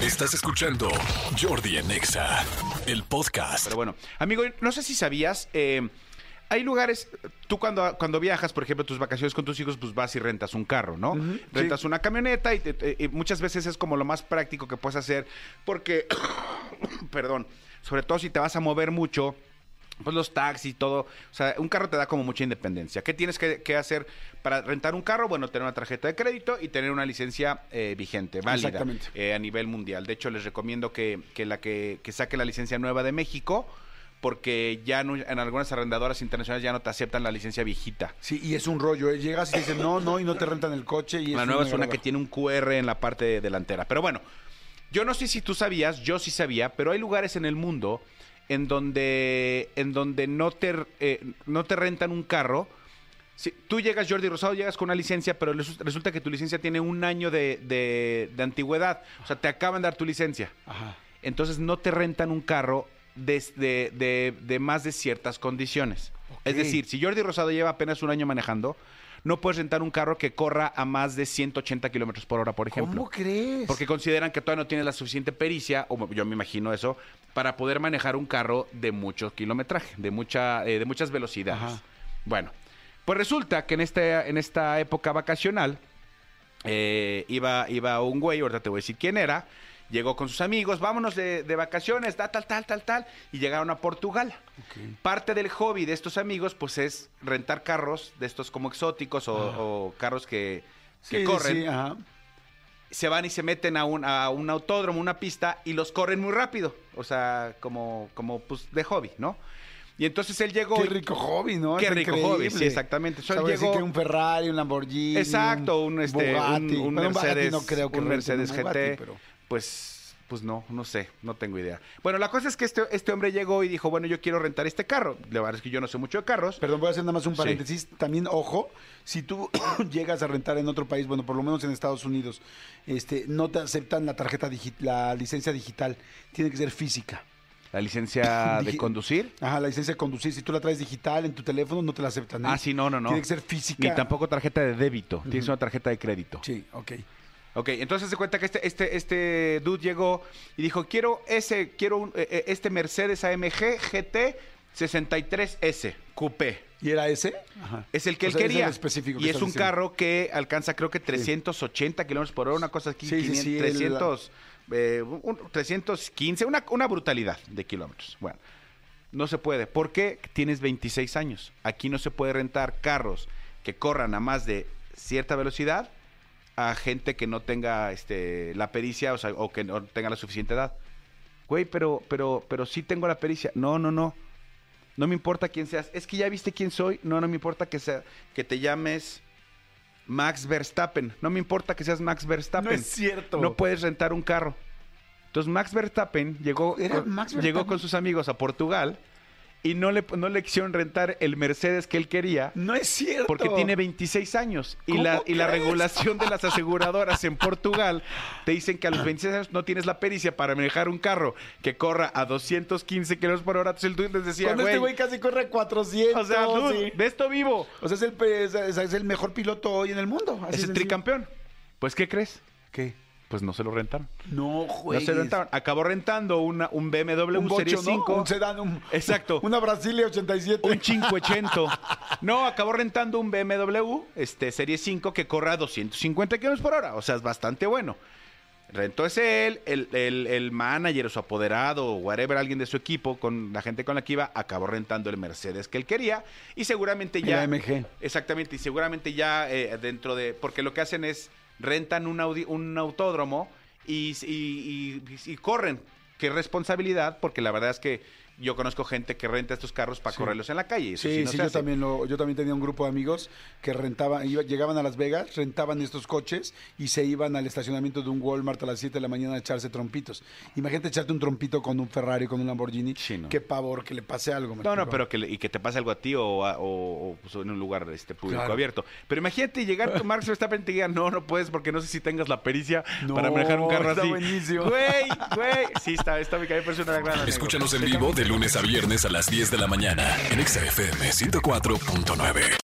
Estás escuchando Jordi en Exa, el podcast. Pero bueno, amigo, no sé si sabías, eh, hay lugares, tú cuando, cuando viajas, por ejemplo, tus vacaciones con tus hijos, pues vas y rentas un carro, ¿no? Rentas una camioneta y, te- te- y muchas veces es como lo más práctico que puedes hacer porque, perdón, sobre todo si te vas a mover mucho. Pues los taxis, todo. O sea, un carro te da como mucha independencia. ¿Qué tienes que, que hacer para rentar un carro? Bueno, tener una tarjeta de crédito y tener una licencia eh, vigente, válida, Exactamente. eh, a nivel mundial. De hecho, les recomiendo que, que la que, que saque la licencia nueva de México, porque ya no- en algunas arrendadoras internacionales ya no te aceptan la licencia viejita. Sí, y es un rollo. ¿eh? Llegas y te dicen no, no, y no te rentan el coche. Y La nueva es una que tiene un QR en la parte delantera. Pero bueno, yo no sé si tú sabías, yo sí sabía, pero hay lugares en el mundo en donde, en donde no, te, eh, no te rentan un carro. Si, tú llegas, Jordi Rosado, llegas con una licencia, pero resu- resulta que tu licencia tiene un año de, de- de antigüedad. O sea, te acaban de dar tu licencia. Ajá. Entonces no te rentan un carro desde de, de más de ciertas condiciones. Es decir, si Jordi Rosado lleva apenas un año manejando, no puedes rentar un carro que corra a más de 180 kilómetros por hora, por ejemplo. ¿Cómo crees? Porque consideran que todavía no tienes la suficiente pericia, o yo me imagino eso, para poder manejar un carro de mucho kilometraje, de, mucha, eh, de muchas velocidades. Ajá. Bueno, pues resulta que en, este, en esta época vacacional eh, iba, iba un güey, ahorita te voy a decir quién era, llegó con sus amigos, vámonos de, de vacaciones, da, tal, tal, tal, tal, y llegaron a Portugal. Parte del hobby de estos amigos, pues es rentar carros de estos como exóticos o, o carros que, que Sí, corren sí, ajá. se van y se meten a un, a un autódromo, una pista, y los corren muy rápido. O sea, como, como pues, de hobby, ¿no? Y entonces él llegó. Qué rico hobby, ¿no? Qué rico increíble. hobby, sí, exactamente. O sea, llegó- que un Ferrari, un Lamborghini. Exacto, un, este, Bugatti. un, un Bugatti Mercedes, no creo que un Mercedes un GT. Bugatti, pero- Pues, pues no, no sé, no tengo idea. Bueno, la cosa es que este, este hombre llegó y dijo, bueno, yo quiero rentar este carro. La verdad es que yo no sé mucho de carros. Perdón, voy a hacer nada más un Sí. paréntesis. También, ojo, si tú llegas a rentar en otro país, bueno, por lo menos en Estados Unidos, este, no te aceptan la tarjeta la licencia digital. Tiene que ser física. La licencia de conducir. Ajá, la licencia de conducir. Si tú la traes digital en tu teléfono, no te la aceptan. ¿eh? Ah, sí, no, no, no. Tiene que ser física. Ni tampoco tarjeta de débito. Tienes una tarjeta de crédito. Sí, ok. Ok, entonces se cuenta que este, este, este dude llegó y dijo, quiero ese, quiero un- eh, eh, este Mercedes AMG GT 63S Coupé. ¿Y era ese? Ajá. Es el que O él sea, es el quería. específico que y es un diciendo. carro que alcanza creo que 380 kilómetros por hora, una cosa aquí, Sí, sí, 500, sí, el- 300, eh, un- 315, una, una brutalidad de kilómetros. Bueno, no se puede. ¿Por qué? Tienes 26 años. Aquí no se puede rentar carros que corran a más de cierta velocidad a gente que no tenga este, la pericia o, sea, o que no tenga la suficiente edad. Güey, pero, pero, pero sí tengo la pericia. No, no, no. No me importa quién seas. Es que ya viste quién soy. No, no me importa que sea, que te llames Max Verstappen. No me importa que seas Max Verstappen. No es cierto. No puedes rentar un carro. Entonces Max Verstappen llegó, ¿Era con, Max llegó Verstappen? con sus amigos a Portugal y no le, no le quisieron rentar el Mercedes que él quería. No es cierto. Porque tiene 26 años y ¿Cómo la, y la regulación de las aseguradoras en Portugal te dicen que a los 26 años no tienes la pericia para manejar un carro que corra a 215 kilómetros por hora. Entonces el dude les decía, Cuando este güey, güey casi corre a 400. o sea, dude, sí. ve esto vivo. O sea, es el, es, es- es el mejor piloto hoy en el mundo. así Es el sencillo. tricampeón. Pues, ¿qué crees? ¿Qué? Pues no se lo rentaron. No, No juegues. se lo rentaron. Acabó rentando una, un BMW Un Serie bocho, ¿no? 5. Un sedán, un... Exacto. Una Brasilia 87. Un 580. No, acabó rentando un BMW, este, Serie 5, que corre a 250 kilómetros por hora. O sea, es bastante bueno. Rentó ese él, el, el, el manager o su apoderado o whatever, alguien de su equipo, con la gente con la que iba, acabó rentando el Mercedes que él quería. Y seguramente El ya. AMG. Exactamente, y seguramente ya eh, dentro de. Porque lo que hacen es rentan un, audi- un autódromo y, y- y- y corren. Qué responsabilidad, porque la verdad es que yo conozco gente que renta estos carros para Sí. correrlos en la calle. Eso Sí, sí, no sí, se yo hace. también, lo, yo también tenía un grupo de amigos que rentaban, iba- llegaban a Las Vegas, rentaban estos coches y se iban al estacionamiento de un Walmart a las 7 de la mañana a echarse trompitos. Imagínate echarte un trompito con un Ferrari, con un Lamborghini. Sí, no. Qué pavor que le pase algo. me No, no, pero que, le- y que te pase algo a ti o, a- o- o, pues, en un lugar este, público Claro. abierto. Pero imagínate llegar con Marx Verstappen y te diga, no, no puedes porque no sé si tengas la pericia No, para manejar un carro está así. buenísimo. Güey, güey. Sí, está, está me gran. Escúchanos en vivo de lunes a viernes a las 10 de la mañana en Exa FM 104.9.